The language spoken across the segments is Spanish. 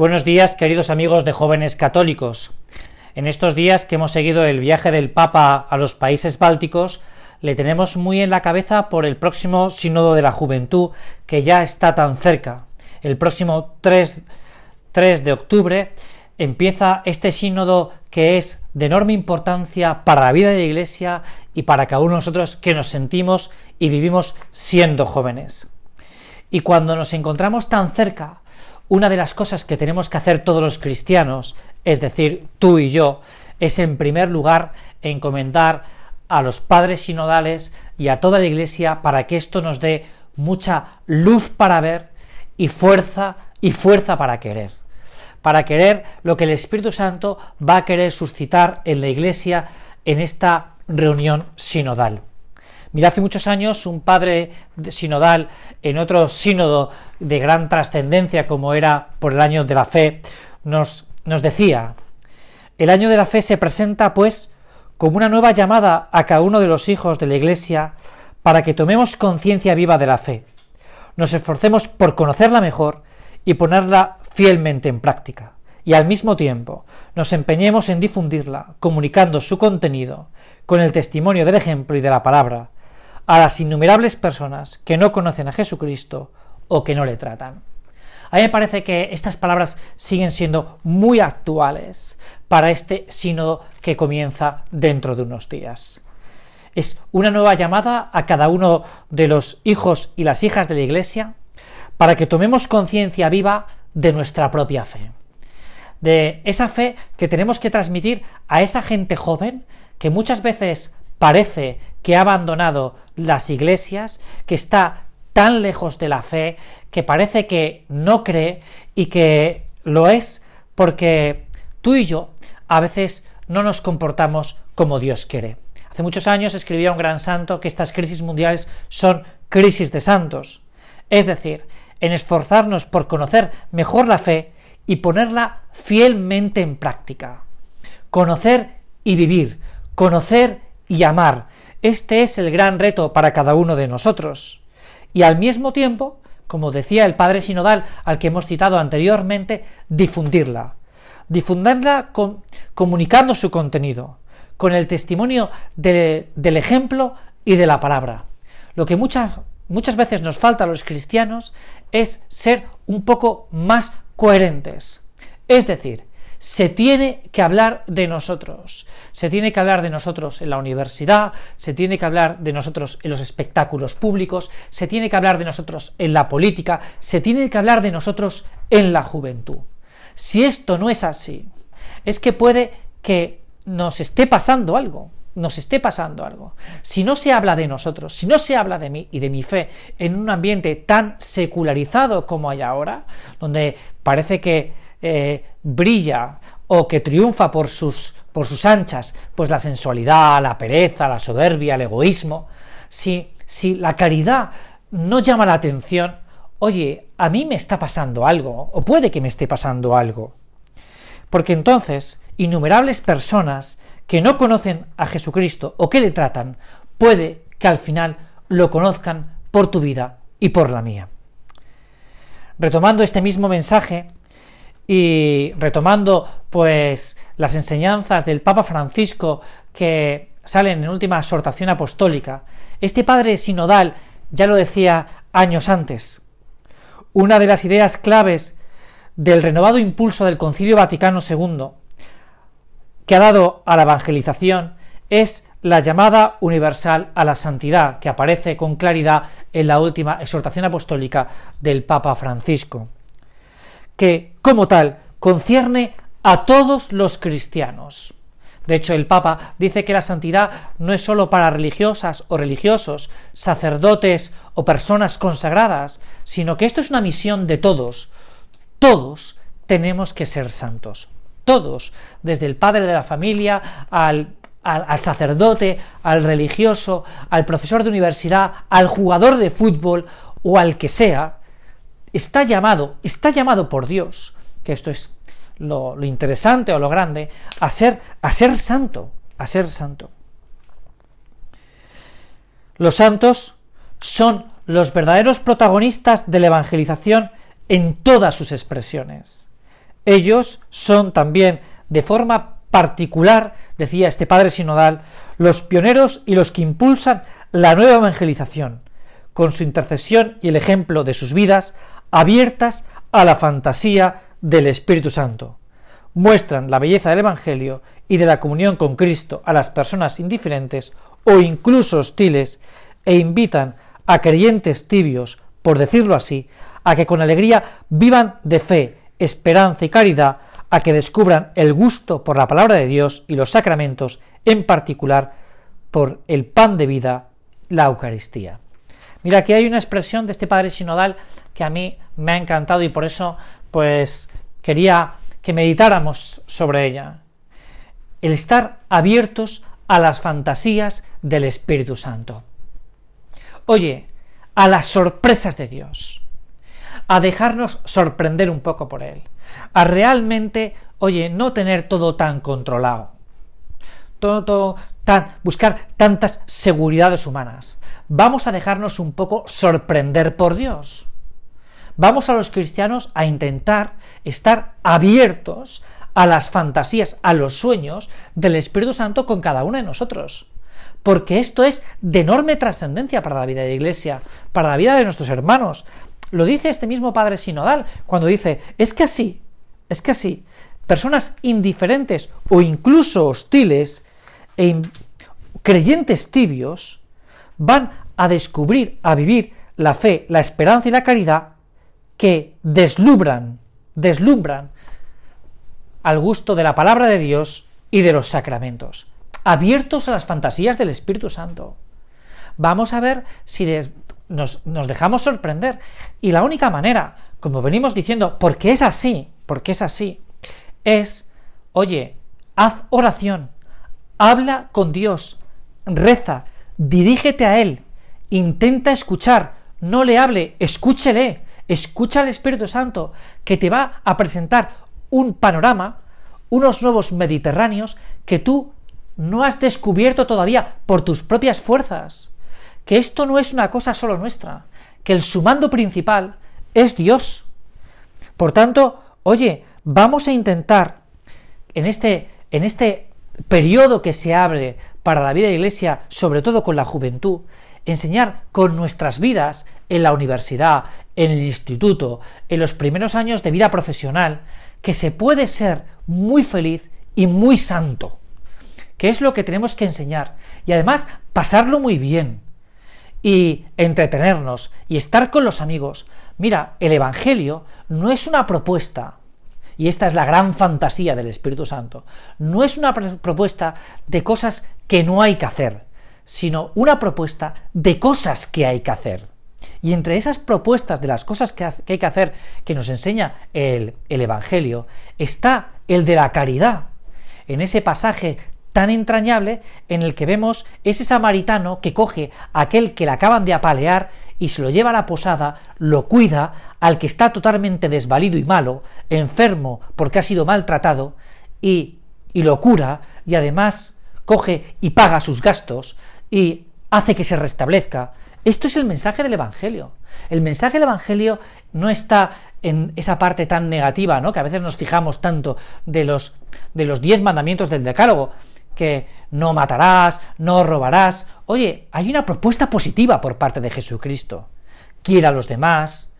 Buenos días, queridos amigos de jóvenes católicos. En estos días que hemos seguido el viaje del Papa a los países bálticos, le tenemos muy en la cabeza por el próximo Sínodo de la Juventud, que ya está tan cerca. El próximo 3, 3 de octubre empieza este sínodo que es de enorme importancia para la vida de la Iglesia y para cada uno de nosotros que nos sentimos y vivimos siendo jóvenes. Y cuando nos encontramos tan cerca, una de las cosas que tenemos que hacer todos los cristianos, es decir, tú y yo, es en primer lugar encomendar a los padres sinodales y a toda la Iglesia para que esto nos dé mucha luz para ver y fuerza y fuerza para querer. Para querer lo que el Espíritu Santo va a querer suscitar en la Iglesia en esta reunión sinodal. Mira, hace muchos años un padre sinodal en otro sínodo de gran trascendencia como era por el año de la fe, nos, nos decía, el año de la fe se presenta pues como una nueva llamada a cada uno de los hijos de la Iglesia para que tomemos conciencia viva de la fe, nos esforcemos por conocerla mejor y ponerla fielmente en práctica, y al mismo tiempo nos empeñemos en difundirla, comunicando su contenido con el testimonio del ejemplo y de la palabra, a las innumerables personas que no conocen a Jesucristo o que no le tratan. A mí me parece que estas palabras siguen siendo muy actuales para este sínodo que comienza dentro de unos días. Es una nueva llamada a cada uno de los hijos y las hijas de la Iglesia para que tomemos conciencia viva de nuestra propia fe, de esa fe que tenemos que transmitir a esa gente joven que muchas veces parece que ha abandonado las iglesias, que está tan lejos de la fe, que parece que no cree y que lo es porque tú y yo a veces no nos comportamos como Dios quiere. Hace muchos años escribía un gran santo que estas crisis mundiales son crisis de santos, es decir, en esforzarnos por conocer mejor la fe y ponerla fielmente en práctica. Conocer y vivir, conocer y amar. Este es el gran reto para cada uno de nosotros. Y al mismo tiempo, como decía el Padre Sinodal al que hemos citado anteriormente, difundirla. Difundirla comunicando su contenido, con el testimonio del ejemplo y de la palabra. Lo que muchas, muchas veces nos falta a los cristianos es ser un poco más coherentes. Es decir, se tiene que hablar de nosotros. Se tiene que hablar de nosotros en la universidad, se tiene que hablar de nosotros en los espectáculos públicos, se tiene que hablar de nosotros en la política, se tiene que hablar de nosotros en la juventud. Si esto no es así, es que puede que nos esté pasando algo, nos esté pasando algo. Si no se habla de nosotros, si no se habla de mí y de mi fe en un ambiente tan secularizado como hay ahora, donde parece que eh, brilla o que triunfa por sus, por sus anchas, pues la sensualidad, la pereza, la soberbia, el egoísmo, si, si la caridad no llama la atención, oye, a mí me está pasando algo, o puede que me esté pasando algo. Porque entonces, innumerables personas que no conocen a Jesucristo o que le tratan, puede que al final lo conozcan por tu vida y por la mía. Retomando este mismo mensaje, y retomando pues las enseñanzas del Papa Francisco que salen en última exhortación apostólica, este padre sinodal ya lo decía años antes. Una de las ideas claves del renovado impulso del Concilio Vaticano II que ha dado a la evangelización es la llamada universal a la santidad, que aparece con claridad en la última exhortación apostólica del Papa Francisco que, como tal, concierne a todos los cristianos. De hecho, el Papa dice que la santidad no es sólo para religiosas o religiosos, sacerdotes o personas consagradas, sino que esto es una misión de todos. Todos tenemos que ser santos. Todos, desde el padre de la familia al, al, sacerdote, al religioso, al profesor de universidad, al jugador de fútbol o al que sea, está llamado, está llamado por Dios, que esto es lo, interesante o lo grande, a ser, a ser santo, a ser santo. Los santos son los verdaderos protagonistas de la evangelización en todas sus expresiones. Ellos son también, de forma particular, decía este padre sinodal, los pioneros y los que impulsan la nueva evangelización, con su intercesión y el ejemplo de sus vidas abiertas a la fantasía del Espíritu Santo. Muestran la belleza del Evangelio y de la comunión con Cristo a las personas indiferentes o incluso hostiles e invitan a creyentes tibios, por decirlo así, a que con alegría vivan de fe, esperanza y caridad, a que descubran el gusto por la palabra de Dios y los sacramentos, en particular por el pan de vida, la Eucaristía. Mira, aquí hay una expresión de este padre sinodal que a mí me ha encantado y por eso, pues, quería que meditáramos sobre ella. El estar abiertos a las fantasías del Espíritu Santo. Oye, a las sorpresas de Dios, a dejarnos sorprender un poco por Él, a realmente, oye, no tener todo tan controlado, todo, tan, buscar tantas seguridades humanas. Vamos a dejarnos un poco sorprender por Dios. Vamos a los cristianos a intentar estar abiertos a las fantasías, a los sueños del Espíritu Santo con cada uno de nosotros. Porque esto es de enorme trascendencia para la vida de la Iglesia, para la vida de nuestros hermanos. Lo dice este mismo Padre Sinodal cuando dice, es que así, es que así, personas indiferentes o incluso hostiles e creyentes tibios van a descubrir, a vivir la fe, la esperanza y la caridad que deslumbran, deslumbran al gusto de la palabra de Dios y de los sacramentos, abiertos a las fantasías del Espíritu Santo. Vamos a ver si nos, nos, dejamos sorprender. Y la única manera, como venimos diciendo, porque es así, porque es así, es, oye, haz oración, habla con Dios, reza, dirígete a Él, intenta escuchar, no le hable, escúchele, escucha al Espíritu Santo, que te va a presentar un panorama, unos nuevos Mediterráneos que tú no has descubierto todavía por tus propias fuerzas, que esto no es una cosa solo nuestra, que el sumando principal es Dios. Por tanto, oye, vamos a intentar en este, en este periodo que se abre para la vida de la Iglesia, sobre todo con la juventud, enseñar con nuestras vidas en la universidad, en el instituto, en los primeros años de vida profesional, que se puede ser muy feliz y muy santo, que es lo que tenemos que enseñar, y además pasarlo muy bien, y entretenernos, y estar con los amigos. Mira, el Evangelio no es una propuesta, y esta es la gran fantasía del Espíritu Santo, no es una propuesta de cosas que no hay que hacer, sino una propuesta de cosas que hay que hacer. Y entre esas propuestas de las cosas que, hay que hacer que nos enseña el, el Evangelio está el de la caridad. En ese pasaje tan entrañable en el que vemos ese samaritano que coge a aquel que le acaban de apalear y se lo lleva a la posada, lo cuida, al que está totalmente desvalido y malo, enfermo porque ha sido maltratado, y, y lo cura, y además coge y paga sus gastos, y hace que se restablezca, esto es el mensaje del Evangelio. El mensaje del Evangelio no está en esa parte tan negativa, ¿no? Que a veces nos fijamos tanto de los de los diez mandamientos del Decálogo, que no matarás, no robarás. Oye, hay una propuesta positiva por parte de Jesucristo. Quiera a los demás,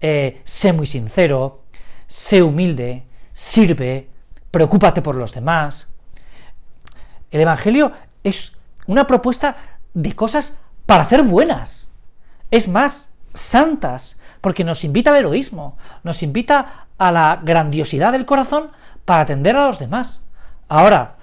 eh, sé muy sincero, sé humilde, sirve, preocúpate por los demás. El Evangelio es una propuesta de cosas para hacer buenas. Es más, santas, porque nos invita al heroísmo, nos invita a la grandiosidad del corazón para atender a los demás. Ahora,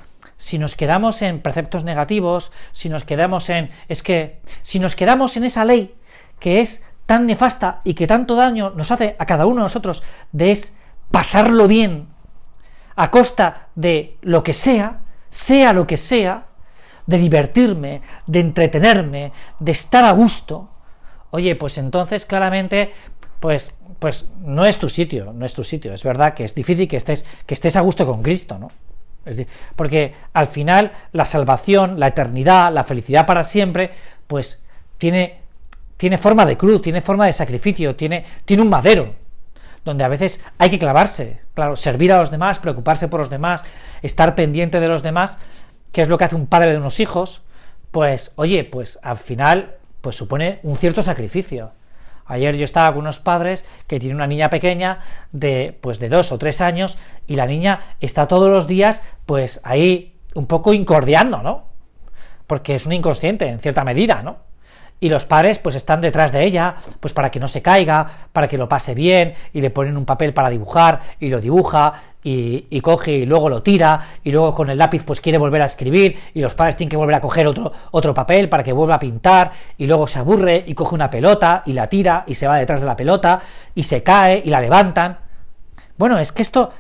si nos quedamos en preceptos negativos, si nos quedamos en... es que, si nos quedamos en esa ley que es tan nefasta y que tanto daño nos hace a cada uno de nosotros, de es pasarlo bien a costa de lo que sea, sea lo que sea, de divertirme, de entretenerme, de estar a gusto, oye, pues entonces claramente, pues, pues no es tu sitio, no es tu sitio. Es verdad que es difícil que estés, que estés a gusto con Cristo, ¿no? Porque al final la salvación, la eternidad, la felicidad para siempre, pues tiene, tiene forma de cruz, tiene forma de sacrificio, tiene, tiene un madero. donde a veces hay que clavarse, claro, servir a los demás, preocuparse por los demás, estar pendiente de los demás, que es lo que hace un padre de unos hijos, pues oye, pues al final pues supone un cierto sacrificio. Ayer yo estaba con unos padres que tienen una niña pequeña de pues de dos o tres años y la niña está todos los días pues ahí un poco incordiando, ¿no? Porque es un inconsciente en cierta medida, ¿no? y los padres pues están detrás de ella, pues para que no se caiga, para que lo pase bien, y le ponen un papel para dibujar, y lo dibuja, y, coge y luego lo tira, y luego con el lápiz pues quiere volver a escribir, y los padres tienen que volver a coger otro, otro papel para que vuelva a pintar, y luego se aburre y coge una pelota, y la tira, y se va detrás de la pelota, y se cae, y la levantan. Bueno, es que esto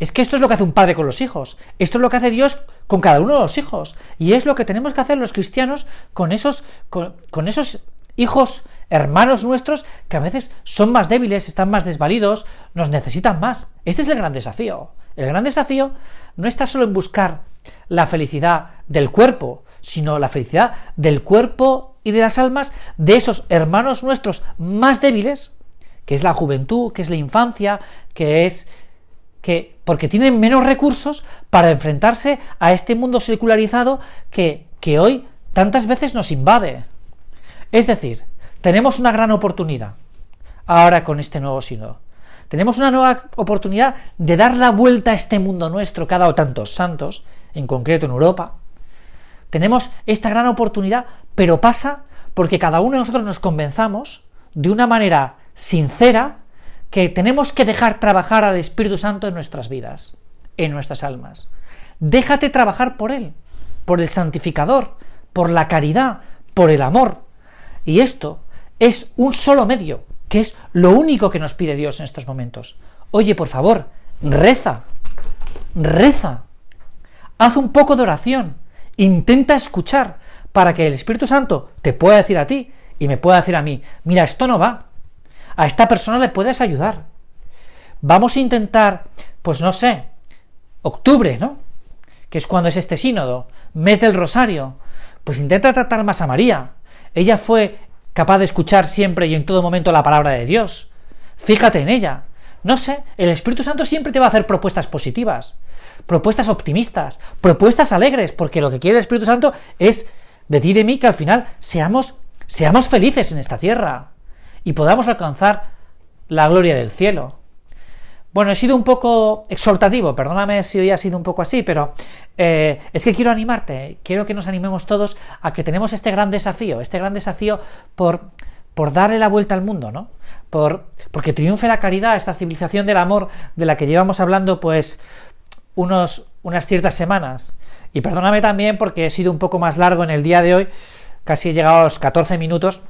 es que esto es lo que hace un padre con los hijos, esto es lo que hace Dios con cada uno de los hijos, y es lo que tenemos que hacer los cristianos con esos, con, esos hijos, hermanos nuestros, que a veces son más débiles, están más desvalidos, nos necesitan más. Este es el gran desafío. El gran desafío no está solo en buscar la felicidad del cuerpo, sino la felicidad del cuerpo y de las almas de esos hermanos nuestros más débiles, que es la juventud, que es la infancia, que es que porque tienen menos recursos para enfrentarse a este mundo secularizado que, que hoy tantas veces nos invade. Es decir, tenemos una gran oportunidad ahora con este nuevo sínodo. Tenemos una nueva oportunidad de dar la vuelta a este mundo nuestro ha dado tantos santos, en concreto en Europa. Tenemos esta gran oportunidad, pero pasa porque cada uno de nosotros nos convenzamos de una manera sincera que tenemos que dejar trabajar al Espíritu Santo en nuestras vidas, en nuestras almas. Déjate trabajar por Él, por el santificador, por la caridad, por el amor. Y esto es un solo medio, que es lo único que nos pide Dios en estos momentos. Oye, por favor, reza, reza, haz un poco de oración, intenta escuchar para que el Espíritu Santo te pueda decir a ti y me pueda decir a mí, mira, esto no va, a esta persona le puedes ayudar. Vamos a intentar, pues no sé, octubre, ¿no? Que es cuando es este sínodo, mes del rosario. Pues intenta tratar más a María. Ella fue capaz de escuchar siempre y en todo momento la palabra de Dios. Fíjate en ella. No sé, el Espíritu Santo siempre te va a hacer propuestas positivas, propuestas optimistas, propuestas alegres, porque lo que quiere el Espíritu Santo es de ti y de mí que al final seamos, seamos felices en esta tierra y podamos alcanzar la gloria del cielo. Bueno, he sido un poco exhortativo, perdóname si hoy ha sido un poco así, pero eh, es que quiero animarte, quiero que nos animemos todos a que tenemos este gran desafío, este gran desafío por, por darle la vuelta al mundo, ¿no? Por, porque triunfe la caridad, esta civilización del amor de la que llevamos hablando, pues, unos, unas ciertas semanas. Y perdóname también porque he sido un poco más largo en el día de hoy, casi he llegado a los 14 minutos,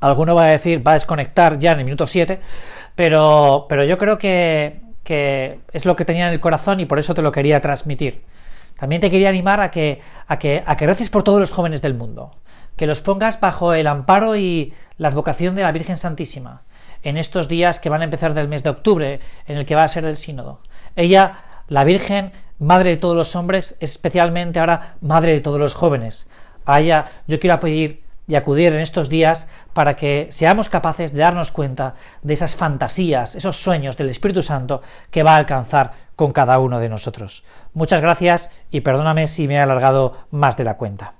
Alguno va a decir, va a desconectar ya en el minuto 7, pero, pero yo creo que, que es lo que tenía en el corazón y por eso te lo quería transmitir. También te quería animar a que, a que, a que reces por todos los jóvenes del mundo, que los pongas bajo el amparo y la advocación de la Virgen Santísima, en estos días que van a empezar del mes de octubre, en el que va a ser el sínodo. Ella, la Virgen, Madre de todos los hombres, especialmente ahora Madre de todos los jóvenes. A ella yo quiero pedir y acudir en estos días para que seamos capaces de darnos cuenta de esas fantasías, esos sueños del Espíritu Santo que va a alcanzar con cada uno de nosotros. Muchas gracias y perdóname si me he alargado más de la cuenta.